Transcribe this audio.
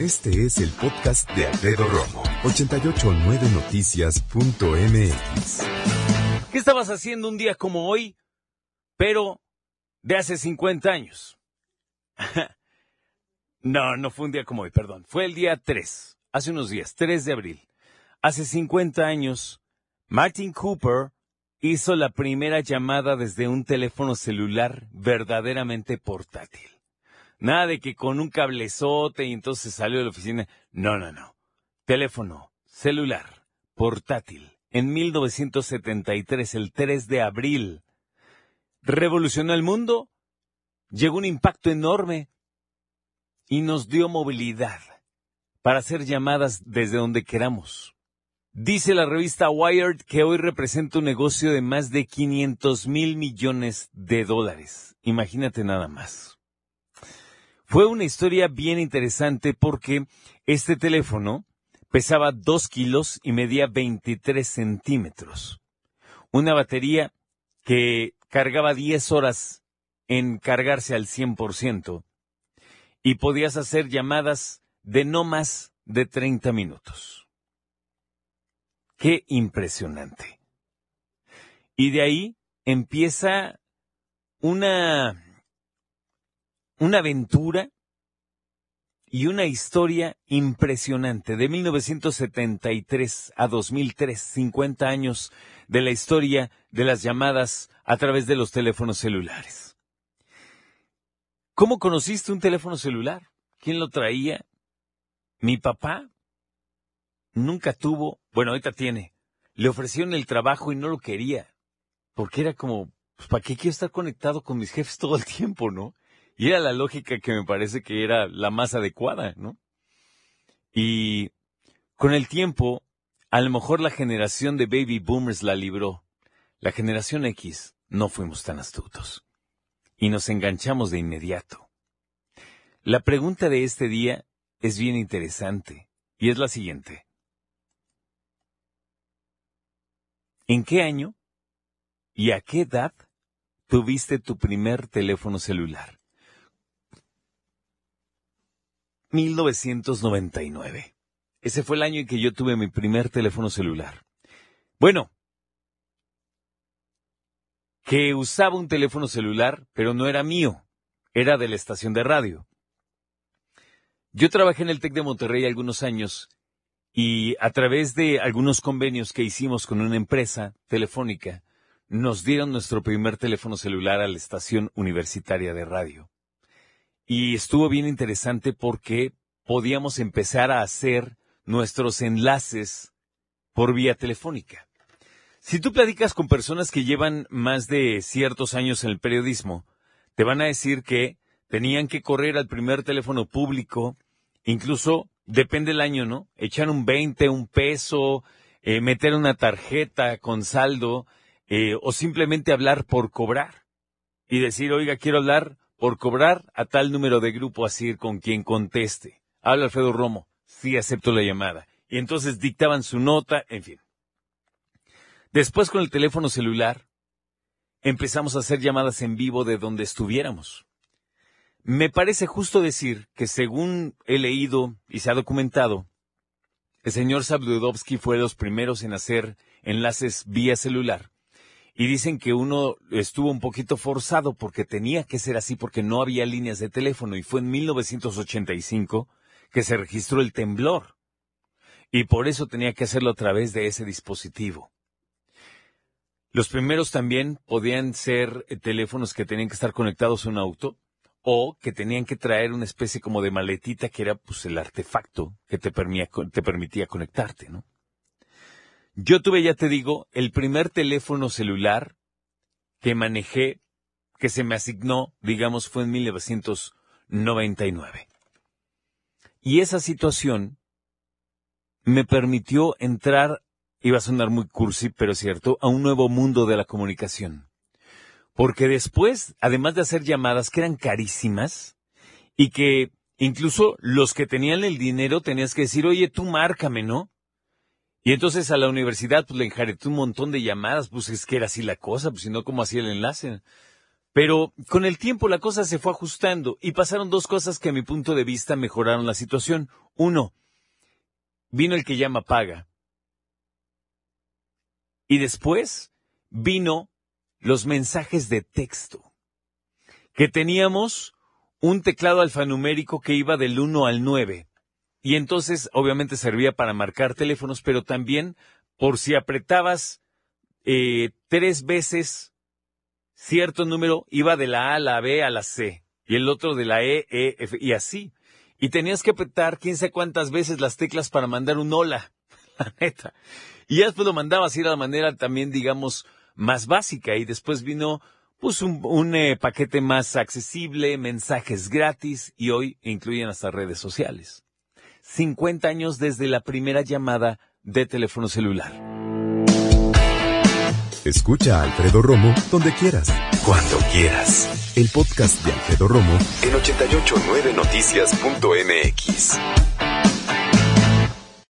Este es el podcast de Alfredo Romo. 889noticias.mx. ¿Qué estabas haciendo un día como hoy, pero de hace 50 años? No, no fue un día como hoy, perdón. Fue el día 3, hace unos días, 3 de abril. Hace 50 años, Martin Cooper hizo la primera llamada desde un teléfono celular verdaderamente portátil. Nada de que con un cablezote y entonces salió de la oficina. No, no, no. Teléfono celular portátil. En 1973, el 3 de abril. Revolucionó el mundo. Llegó un impacto enorme y nos dio movilidad para hacer llamadas desde donde queramos. Dice la revista Wired que hoy representa un negocio de más de 500 mil millones de dólares. Imagínate nada más. Fue una historia bien interesante porque este teléfono pesaba 2 kilos y medía 23 centímetros. Una batería que cargaba 10 horas en cargarse al 100% y podías hacer llamadas de no más de 30 minutos. Qué impresionante. Y de ahí empieza una, una aventura y una historia impresionante de 1973 a 2003, 50 años de la historia de las llamadas a través de los teléfonos celulares. ¿Cómo conociste un teléfono celular? ¿Quién lo traía? Mi papá nunca tuvo, bueno, ahorita tiene. Le ofrecieron el trabajo y no lo quería. Porque era como, pues, ¿para qué quiero estar conectado con mis jefes todo el tiempo, no? Y era la lógica que me parece que era la más adecuada, ¿no? Y con el tiempo, a lo mejor la generación de baby boomers la libró. La generación X no fuimos tan astutos y nos enganchamos de inmediato. La pregunta de este día es bien interesante y es la siguiente. ¿En qué año y a qué edad tuviste tu primer teléfono celular? 1999. Ese fue el año en que yo tuve mi primer teléfono celular. Bueno, que usaba un teléfono celular, pero no era mío, era de la estación de radio. Yo trabajé en el TEC de Monterrey algunos años y a través de algunos convenios que hicimos con una empresa telefónica, nos dieron nuestro primer teléfono celular a la estación universitaria de radio. Y estuvo bien interesante porque podíamos empezar a hacer nuestros enlaces por vía telefónica. Si tú platicas con personas que llevan más de ciertos años en el periodismo, te van a decir que tenían que correr al primer teléfono público, incluso depende del año, ¿no? Echar un 20, un peso, eh, meter una tarjeta con saldo, eh, o simplemente hablar por cobrar. Y decir, oiga, quiero hablar por cobrar a tal número de grupo, así con quien conteste. Habla Alfredo Romo, sí acepto la llamada. Y entonces dictaban su nota, en fin. Después con el teléfono celular empezamos a hacer llamadas en vivo de donde estuviéramos. Me parece justo decir que según he leído y se ha documentado, el señor Sabdudovsky fue de los primeros en hacer enlaces vía celular. Y dicen que uno estuvo un poquito forzado porque tenía que ser así porque no había líneas de teléfono y fue en 1985 que se registró el temblor. Y por eso tenía que hacerlo a través de ese dispositivo. Los primeros también podían ser eh, teléfonos que tenían que estar conectados a un auto o que tenían que traer una especie como de maletita que era pues el artefacto que te permitía, te permitía conectarte, ¿no? Yo tuve, ya te digo, el primer teléfono celular que manejé, que se me asignó, digamos, fue en 1999. Y esa situación me permitió entrar, iba a sonar muy cursi, pero es cierto, a un nuevo mundo de la comunicación. Porque después, además de hacer llamadas que eran carísimas y que incluso los que tenían el dinero tenías que decir, oye, tú márcame, ¿no? Y entonces a la universidad pues le enjareté un montón de llamadas, pues es que era así la cosa, pues si no, ¿cómo hacía el enlace? Pero con el tiempo la cosa se fue ajustando y pasaron dos cosas que a mi punto de vista mejoraron la situación. Uno, vino el que llama paga. Y después vino los mensajes de texto, que teníamos un teclado alfanumérico que iba del 1 al 9. Y entonces obviamente servía para marcar teléfonos, pero también por si apretabas eh, tres veces cierto número, iba de la A a la B a la C, y el otro de la E, E, F, y así. Y tenías que apretar quién sabe cuántas veces las teclas para mandar un hola, la neta. Y ya después lo mandabas ir a la manera también, digamos, más básica, y después vino pues un, eh, paquete más accesible, mensajes gratis, y hoy incluyen hasta redes sociales. 50 años desde la primera llamada de teléfono celular. Escucha a Alfredo Romo donde quieras, cuando quieras. El podcast de Alfredo Romo en 889noticias.mx.